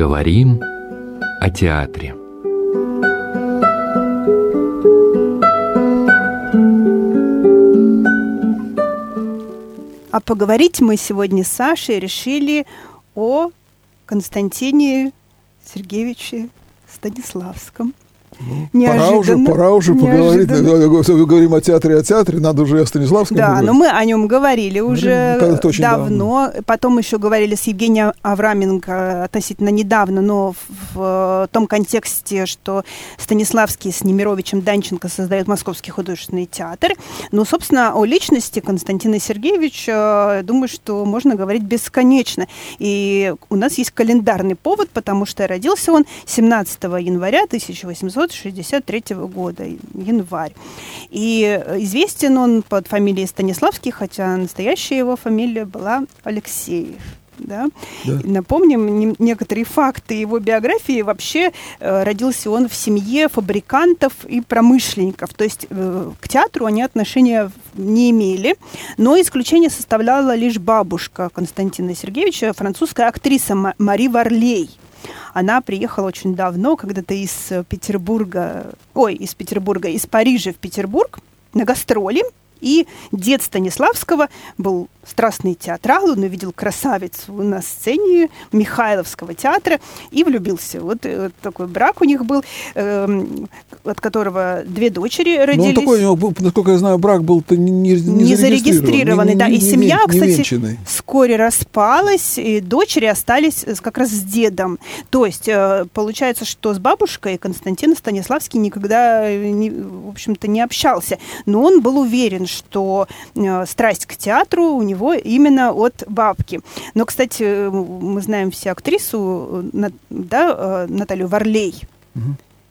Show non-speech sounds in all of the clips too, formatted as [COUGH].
Поговорим о театре. А поговорить мы сегодня с Сашей решили о Константине Сергеевиче Станиславском. Ну, пора уже, пора уже поговорить. Мы говорим о театре, о театре, надо уже о Станиславском Да, поговорить. но мы о нем говорили уже давно. давно. Потом еще говорили с Евгением Авраменко относительно недавно, но в, в том контексте, что Станиславский с Немировичем Данченко создают Московский художественный театр. Ну, собственно, о личности Константина Сергеевича, думаю, что можно говорить бесконечно. И у нас есть календарный повод, потому что родился он 17 января 1863 года, январь. И известен он под фамилией Станиславский, хотя настоящая его фамилия была Алексеев. Да? Да. Напомним не- некоторые факты его биографии. Вообще э, родился он в семье фабрикантов и промышленников. То есть э, к театру они отношения не имели. Но исключение составляла лишь бабушка Константина Сергеевича, французская актриса Ма- Мари Варлей. Она приехала очень давно, когда-то из э, Петербурга, ой, из Петербурга, из Парижа в Петербург на гастроли. И дед Станиславского был страстный театрал, он увидел красавицу на сцене Михайловского театра и влюбился. Вот, э, вот такой брак у них был, эм, от которого две дочери Но родились. он такой, у него, был, насколько я знаю, брак был не, не, не, Не зарегистрированный, да, и не- семья, не кстати, венчанный. вскоре распалась, и дочери остались э, как раз с дедом. То есть э, получается, что с бабушкой Константин Станиславский никогда, не- в общем-то, не общался. Но он был уверен, что э, страсть к театру у него именно от бабки. Но, кстати, э, мы знаем все актрису, э, да, э, Наталью Варлей.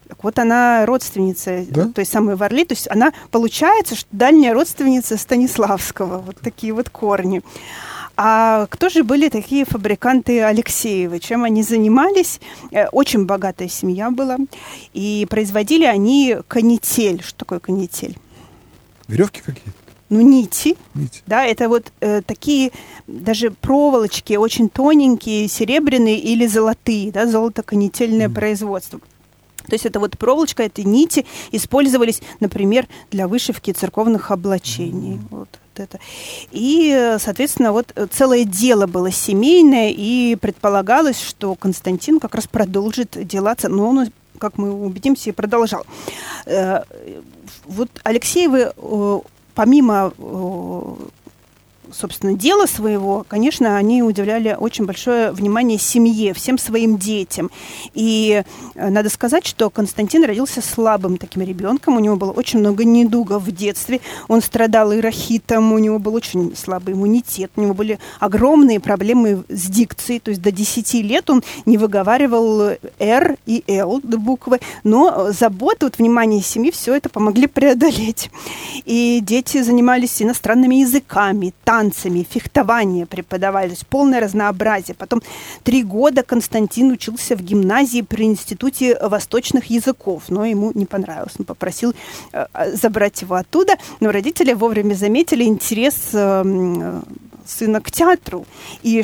Так вот, она родственница Да? той самой Варли, то есть она, получается, что дальняя родственница Станиславского. Вот такие вот корни. А кто же были такие фабриканты Алексеевы? Чем они занимались? Э, Очень богатая семья была. И производили они канитель. Что такое канитель? Веревки какие-то? Ну, нити. Видите? Да, это вот э, такие даже проволочки очень тоненькие, серебряные или золотые, да, золотоконетельное производство. То есть это вот проволочка, это нити использовались, например, для вышивки церковных облачений. Вот это. И, соответственно, вот э, целое дело было семейное, и предполагалось, что Константин как раз продолжит дела, ц- но он, как мы убедимся, и продолжал. Э, Вот Алексеевы, э, помимо э, собственно, дела своего, конечно, они уделяли очень большое внимание семье, всем своим детям. И э, надо сказать, что Константин родился слабым таким ребенком, у него было очень много недугов в детстве, он страдал и рахитом, у него был очень слабый иммунитет, у него были огромные проблемы с дикцией, то есть до 10 лет он не выговаривал «Р» и «Л» буквы, но забота, вот, внимание семьи, все это помогли преодолеть. И дети занимались иностранными языками, танцами, фехтование преподавали, то есть полное разнообразие. Потом три года Константин учился в гимназии при Институте восточных языков, но ему не понравилось. Он попросил э, забрать его оттуда, но родители вовремя заметили интерес э, э, сына к театру. И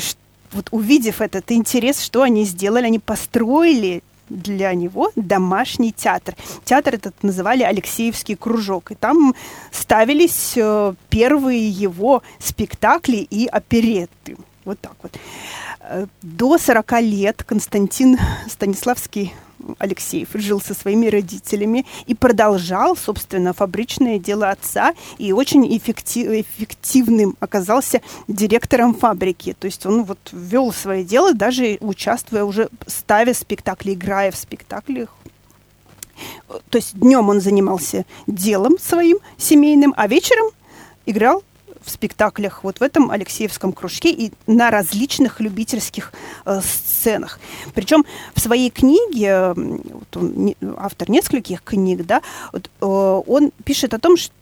вот увидев этот интерес, что они сделали? Они построили для него домашний театр. Театр этот называли Алексеевский кружок. И там ставились э, первые его спектакли и оперетты. Вот так вот. Э, До 40 лет Константин Станиславский Алексеев жил со своими родителями и продолжал, собственно, фабричное дело отца и очень эффекти- эффективным оказался директором фабрики. То есть он вот вел свое дело, даже участвуя уже, ставя спектакли, играя в спектаклях. То есть днем он занимался делом своим семейным, а вечером играл в спектаклях вот в этом Алексеевском кружке и на различных любительских э, сценах. Причем в своей книге, вот он автор нескольких книг, да, вот, э, он пишет о том, что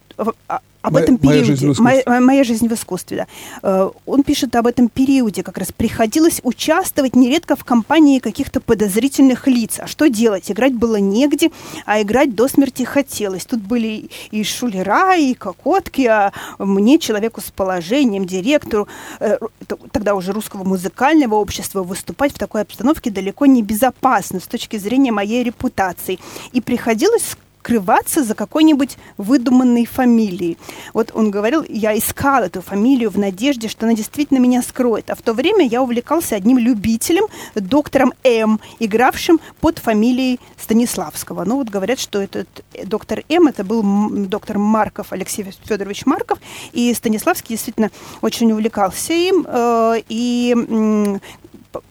а- об этом периоде. Моя жизнь в искусстве. Моя, моя жизнь в искусстве, да. Э, он пишет об этом периоде, как раз приходилось участвовать нередко в компании каких-то подозрительных лиц. А что делать? Играть было негде, а играть до смерти хотелось. Тут были и шулера, и кокотки, а мне, человеку с положением, директору, э, тогда уже русского музыкального общества, выступать в такой обстановке далеко не безопасно с точки зрения моей репутации. И приходилось скрываться за какой-нибудь выдуманной фамилией. Вот он говорил, я искал эту фамилию в надежде, что она действительно меня скроет. А в то время я увлекался одним любителем, доктором М, игравшим под фамилией Станиславского. Ну вот говорят, что этот доктор М, это был доктор Марков, Алексей Федорович Марков, и Станиславский действительно очень увлекался им, э, и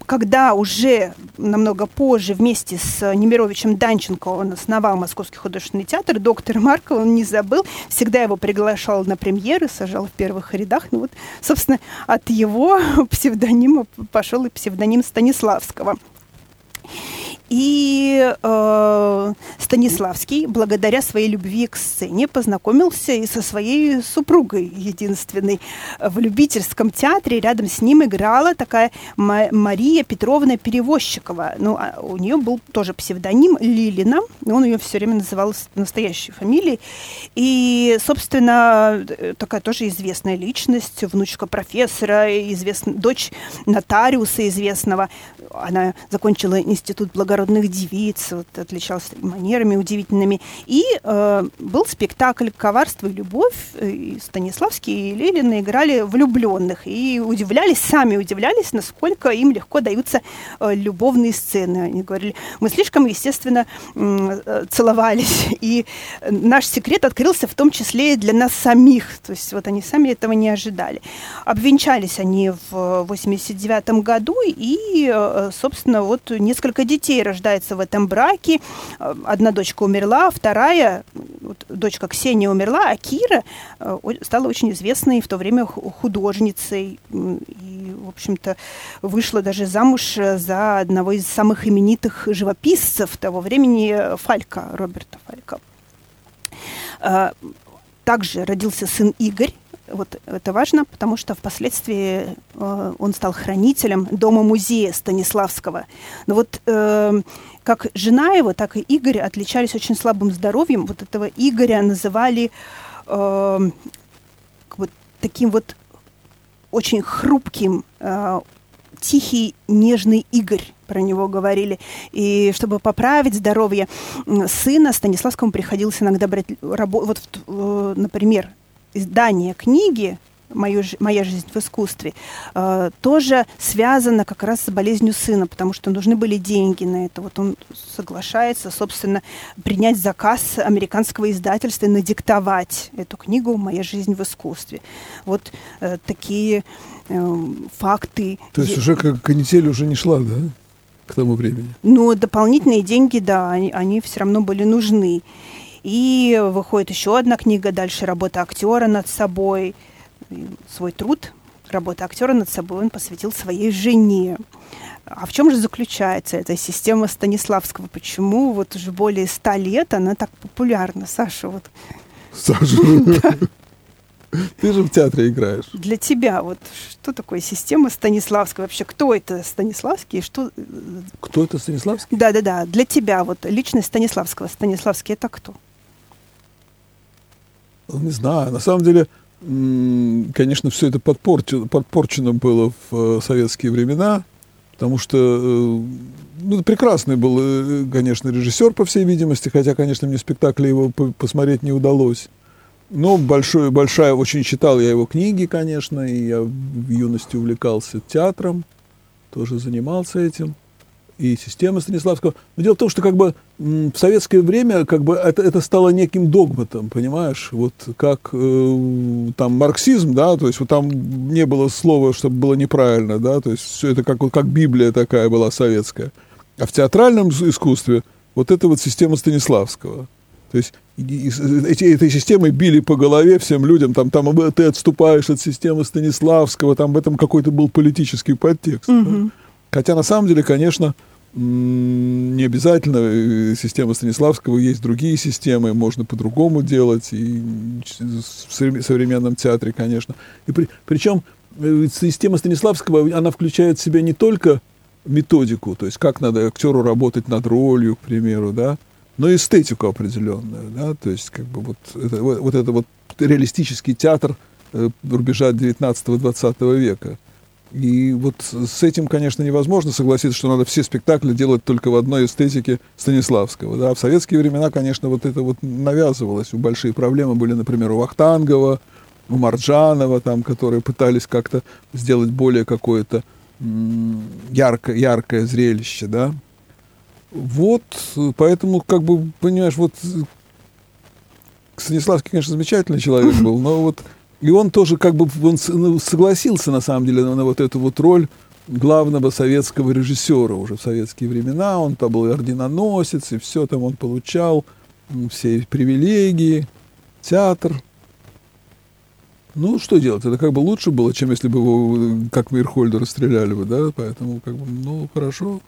когда уже намного позже вместе с Немировичем Данченко он основал Московский художественный театр, доктор Марков, он не забыл, всегда его приглашал на премьеры, сажал в первых рядах. Ну вот, собственно, от его [LAUGHS] псевдонима пошел и псевдоним Станиславского. И э, Станиславский, благодаря своей любви к сцене, познакомился и со своей супругой единственной. В любительском театре рядом с ним играла такая Мария Петровна Перевозчикова. Ну, а у нее был тоже псевдоним Лилина, он ее все время называл настоящей фамилией. И, собственно, такая тоже известная личность, внучка профессора, известная, дочь нотариуса известного. Она закончила институт благородных девиц, вот, отличался манерами удивительными. И э, был спектакль «Коварство и любовь», и Станиславский и Лелина играли влюбленных, и удивлялись, сами удивлялись, насколько им легко даются э, любовные сцены. Они говорили, мы слишком, естественно, э, целовались, [LAUGHS] и наш секрет открылся в том числе и для нас самих, то есть вот они сами этого не ожидали. Обвенчались они в 89 году, и, э, собственно, вот несколько детей рождается в этом браке. Одна дочка умерла, вторая, вот, дочка Ксения умерла, а Кира э, стала очень известной в то время художницей. И, в общем-то, вышла даже замуж за одного из самых именитых живописцев того времени, Фалька, Роберта Фалька. Э, также родился сын Игорь, вот это важно, потому что впоследствии э, он стал хранителем дома-музея Станиславского. Но вот э, как жена его, так и Игорь отличались очень слабым здоровьем. Вот этого Игоря называли э, вот таким вот очень хрупким, э, тихий, нежный Игорь про него говорили. И чтобы поправить здоровье сына, Станиславскому приходилось иногда брать работу. Вот, э, например, издание книги мою, «Моя жизнь в искусстве», э, тоже связано как раз с болезнью сына, потому что нужны были деньги на это. Вот он соглашается, собственно, принять заказ американского издательства и надиктовать эту книгу «Моя жизнь в искусстве». Вот э, такие э, факты. То есть уже как канитель уже не шла, да? К тому времени. Ну, дополнительные деньги, да, они, они все равно были нужны. И выходит еще одна книга, дальше работа актера над собой, свой труд, работа актера над собой он посвятил своей жене. А в чем же заключается эта система Станиславского? Почему вот уже более ста лет она так популярна, Саша? Вот. Саша, [LAUGHS] ты же в театре играешь. Для тебя вот что такое система Станиславского? Вообще, кто это Станиславский? Что... Кто это Станиславский? Да-да-да, для тебя вот личность Станиславского. Станиславский это кто? Не знаю. На самом деле, конечно, все это подпорчено, подпорчено было в э, советские времена, потому что э, ну, прекрасный был, э, конечно, режиссер, по всей видимости, хотя, конечно, мне спектакли его посмотреть не удалось. Но большой, большая, очень читал я его книги, конечно, и я в юности увлекался театром, тоже занимался этим и система Станиславского. Но дело в том, что как бы в советское время как бы это, это стало неким догматом, понимаешь? Вот как э, там марксизм, да, то есть вот там не было слова, чтобы было неправильно, да, то есть все это как, вот, как Библия такая была советская. А в театральном искусстве вот это вот система Станиславского. То есть эти, этой системой били по голове всем людям, там, там ты отступаешь от системы Станиславского, там в этом какой-то был политический подтекст. Угу. Да? Хотя на самом деле, конечно, не обязательно э, система Станиславского, есть другие системы, можно по-другому делать, и в современном театре, конечно. И при, причем э, система Станиславского, она включает в себя не только методику, то есть как надо актеру работать над ролью, к примеру, да, но и эстетику определенную, да, то есть как бы вот это вот, вот, это вот реалистический театр э, рубежа 19-20 века. И вот с этим, конечно, невозможно согласиться, что надо все спектакли делать только в одной эстетике Станиславского. Да? В советские времена, конечно, вот это вот навязывалось. Большие проблемы были, например, у Вахтангова, у Марджанова, там, которые пытались как-то сделать более какое-то яркое, яркое зрелище, да. Вот, поэтому, как бы, понимаешь, вот Станиславский, конечно, замечательный человек был, но вот и он тоже как бы он ну, согласился, на самом деле, на, вот эту вот роль главного советского режиссера уже в советские времена. Он там был орденоносец, и все там он получал, все привилегии, театр. Ну, что делать? Это как бы лучше было, чем если бы его, как Мирхольда, расстреляли бы, да? Поэтому, как бы, ну, хорошо.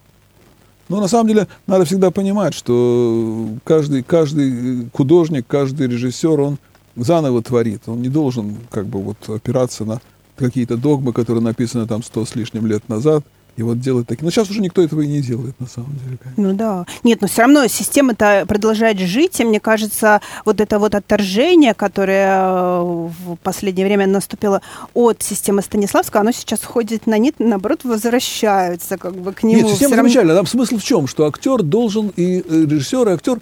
Но на самом деле надо всегда понимать, что каждый, каждый художник, каждый режиссер, он заново творит. Он не должен как бы вот опираться на какие-то догмы, которые написаны там сто с лишним лет назад, и вот делать такие. Но сейчас уже никто этого и не делает, на самом деле. Конечно. Ну да. Нет, но все равно система-то продолжает жить, и мне кажется, вот это вот отторжение, которое э, в последнее время наступило от системы Станиславского, оно сейчас входит на нет, наоборот, возвращаются как бы к нему. Нет, система равно... замечательная. Там смысл в чем? Что актер должен, и э, режиссер, и актер,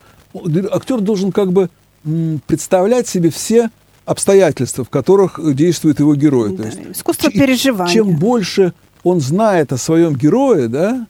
актер должен как бы представлять себе все обстоятельства, в которых действует его герой. Да, То есть, искусство переживания. Чем больше он знает о своем герое, да,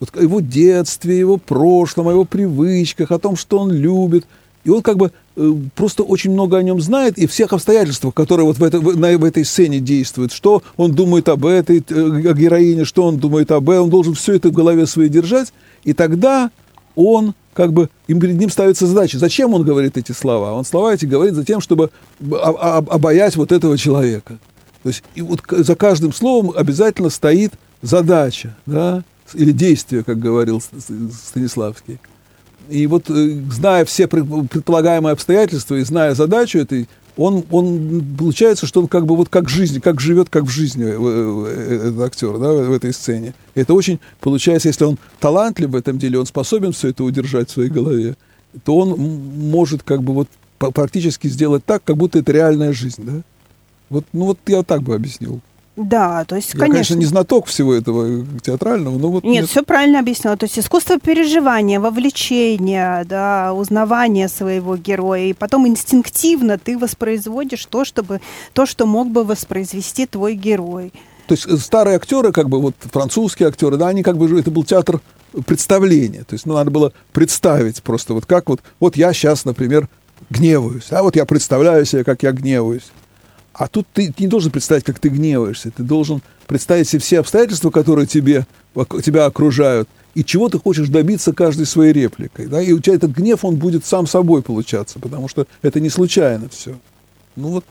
вот о его детстве, его прошлом, о его привычках, о том, что он любит, и он как бы э, просто очень много о нем знает и всех обстоятельствах, которые вот в, это, в, на, в этой сцене действуют. Что он думает об этой э, о героине, что он думает об этом. Он должен все это в голове своей держать. И тогда он как бы им перед ним ставится задача. Зачем он говорит эти слова? Он слова эти говорит за тем, чтобы обаять вот этого человека. То есть и вот за каждым словом обязательно стоит задача, да, или действие, как говорил Станиславский. И вот э, зная все предполагаемые обстоятельства и зная задачу этой он, он получается, что он как бы вот как жизнь, как живет, как в жизни э, э, этот актер, да, в этой сцене. Это очень получается, если он талантлив в этом деле, он способен все это удержать в своей голове, то он может как бы вот практически сделать так, как будто это реальная жизнь, да. Вот, ну вот я так бы объяснил. Да, то есть, Я, конечно... конечно, не знаток всего этого театрального, но вот... Нет, нет, все правильно объяснила. То есть искусство переживания, вовлечения, да, узнавания своего героя, и потом инстинктивно ты воспроизводишь то, чтобы, то, что мог бы воспроизвести твой герой. То есть э, старые актеры, как бы вот французские актеры, да, они как бы, это был театр представления. То есть ну, надо было представить просто вот как вот, вот я сейчас, например, гневаюсь, а вот я представляю себе, как я гневаюсь. А тут ты, ты не должен представить, как ты гневаешься. Ты должен представить себе все обстоятельства, которые тебе, тебя окружают, и чего ты хочешь добиться каждой своей репликой. Да? И у тебя этот гнев, он будет сам собой получаться, потому что это не случайно все. Ну вот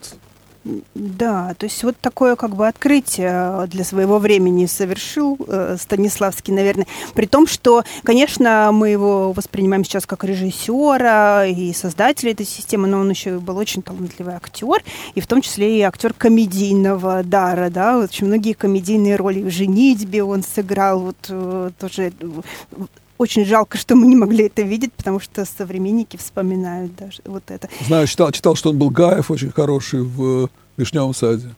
да, то есть вот такое как бы открытие для своего времени совершил э, Станиславский, наверное. При том, что, конечно, мы его воспринимаем сейчас как режиссера и создателя этой системы, но он еще был очень талантливый актер, и в том числе и актер комедийного дара, да, очень многие комедийные роли в «Женитьбе» он сыграл, вот э, тоже очень жалко, что мы не могли это видеть, потому что современники вспоминают даже вот это. Знаю, читал, читал что он был Гаев очень хороший в «Вишневом саде».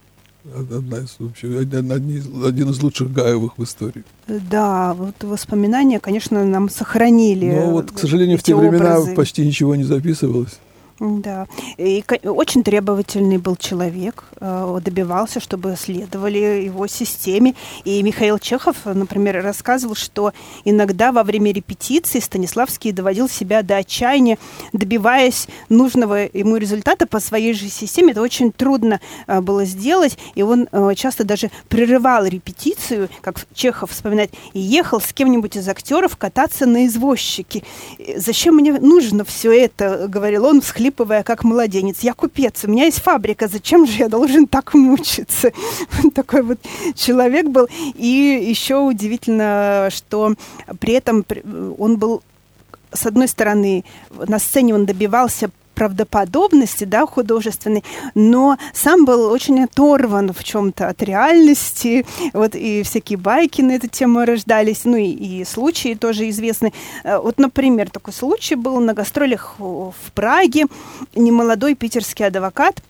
Одна из, вообще, один, один из лучших Гаевых в истории. Да, вот воспоминания, конечно, нам сохранили. Но вот, к сожалению, в те образы. времена почти ничего не записывалось. Да. И очень требовательный был человек, э, добивался, чтобы следовали его системе. И Михаил Чехов, например, рассказывал, что иногда во время репетиции Станиславский доводил себя до отчаяния, добиваясь нужного ему результата по своей же системе. Это очень трудно э, было сделать, и он э, часто даже прерывал репетицию, как Чехов вспоминает, и ехал с кем-нибудь из актеров кататься на извозчике. «Зачем мне нужно все это?» — говорил он, всхлипывая всхлипывая, как младенец. «Я купец, у меня есть фабрика, зачем же я должен так мучиться?» [LAUGHS] Такой вот человек был. И еще удивительно, что при этом он был с одной стороны, на сцене он добивался правдоподобности, да, художественной, но сам был очень оторван в чем-то от реальности, вот и всякие байки на эту тему рождались, ну и, и случаи тоже известны. Э, вот, например, такой случай был на гастролях в Праге, немолодой питерский адвокат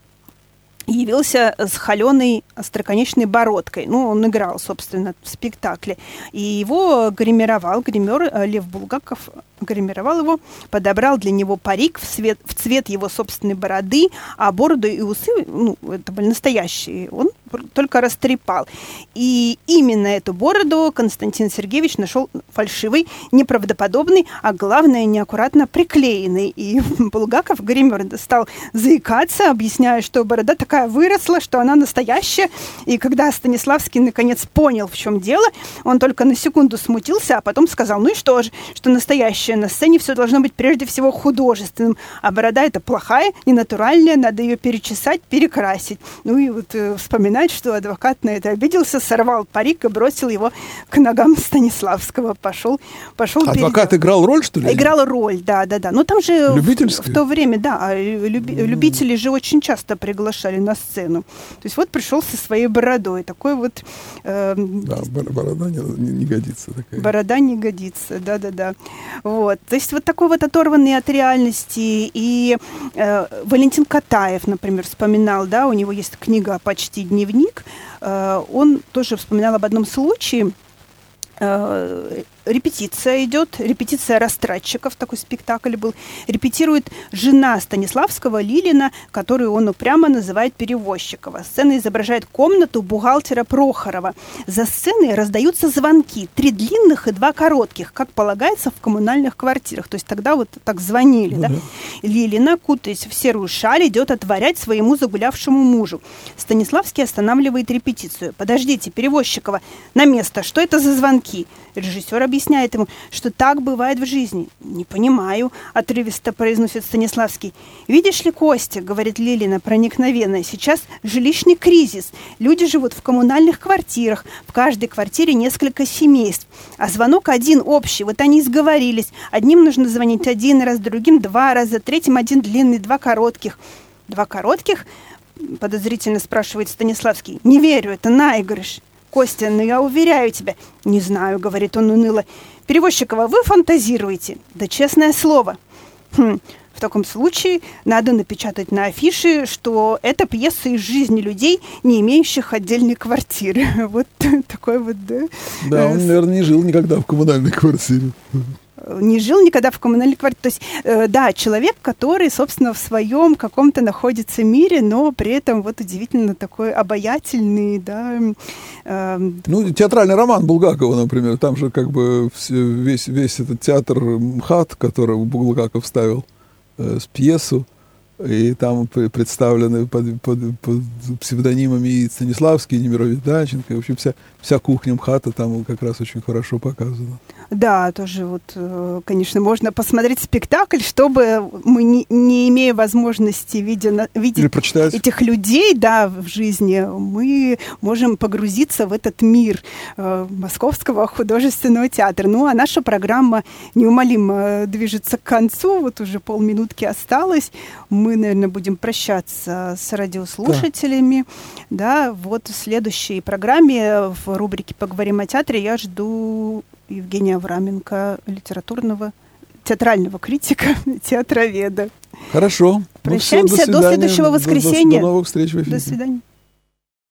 явился с холеной остроконечной бородкой. Ну, он играл, собственно, в спектакле. И его гримировал гример э, Лев Булгаков, гримировал его, подобрал для него парик в цвет, в цвет его собственной бороды, а бороду и усы, ну, это были настоящие, он только растрепал. И именно эту бороду Константин Сергеевич нашел фальшивый, неправдоподобный, а главное, неаккуратно приклеенный. И [LAUGHS] Булгаков, гример, стал заикаться, объясняя, что борода такая выросла, что она настоящая. И когда Станиславский наконец понял, в чем дело, он только на секунду смутился, а потом сказал, ну и что же, что настоящее на сцене все должно быть прежде всего художественным, а борода это плохая, ненатуральная, надо ее перечесать, перекрасить. Ну и вот э, вспоминать, что адвокат на это обиделся, сорвал парик и бросил его к ногам Станиславского. Пошел, пошел. Адвокат перед... играл роль, что ли? Играл роль, да, да, да. Ну там же в, в то время, да, а люби, mm. любители же очень часто приглашали на сцену. То есть вот пришел со своей бородой, такой вот. Э, да, борода не, не, годится такая. Борода не годится, да, да, да. Вот. То есть вот такой вот оторванный от реальности. И э, Валентин Катаев, например, вспоминал, да, у него есть книга «Почти дневник», э, он тоже вспоминал об одном случае, э, репетиция идет, репетиция растратчиков, такой спектакль был. Репетирует жена Станиславского Лилина, которую он упрямо называет Перевозчикова. Сцена изображает комнату бухгалтера Прохорова. За сценой раздаются звонки, три длинных и два коротких, как полагается в коммунальных квартирах. То есть тогда вот так звонили. Ну, да? Да. Лилина, кутаясь в серую шаль, идет отворять своему загулявшему мужу. Станиславский останавливает репетицию. «Подождите, Перевозчикова, на место, что это за звонки?» Режиссер объясняет ему, что так бывает в жизни. «Не понимаю», — отрывисто произносит Станиславский. «Видишь ли, Костя», — говорит Лилина проникновенно, — «сейчас жилищный кризис. Люди живут в коммунальных квартирах, в каждой квартире несколько семейств. А звонок один общий, вот они и сговорились. Одним нужно звонить один раз, другим два раза, третьим один длинный, два коротких». «Два коротких?» — подозрительно спрашивает Станиславский. «Не верю, это наигрыш». Костя, ну я уверяю тебя. Не знаю, говорит он уныло. Перевозчикова, вы фантазируете. Да честное слово. Хм, в таком случае надо напечатать на афише, что это пьеса из жизни людей, не имеющих отдельной квартиры. [LAUGHS] Вот такой вот, да. Да, он, наверное, не жил никогда в коммунальной квартире не жил никогда в коммунальной квартире. То есть, э, да, человек, который, собственно, в своем каком-то находится мире, но при этом вот удивительно такой обаятельный, да. Э, ну, театральный роман Булгакова, например, там же как бы весь, весь этот театр МХАТ, который Булгаков ставил э, с пьесу, и там представлены под, под, под псевдонимами и Станиславский, и Немирович Данченко, и, в вся, вся кухня МХАТа там как раз очень хорошо показана. Да, тоже вот, э, конечно, можно посмотреть спектакль, чтобы мы, не, не имея возможности видя, видеть этих людей да, в жизни, мы можем погрузиться в этот мир э, Московского художественного театра. Ну, а наша программа неумолимо движется к концу, вот уже полминутки осталось. Мы, наверное, будем прощаться с радиослушателями. Да, да вот в следующей программе в рубрике «Поговорим о театре» я жду Евгения Авраменко, литературного, театрального критика, [LAUGHS] театроведа. Хорошо. Прощаемся ну, все, до, до следующего воскресенья. До, до, до новых встреч в эфире. До свидания.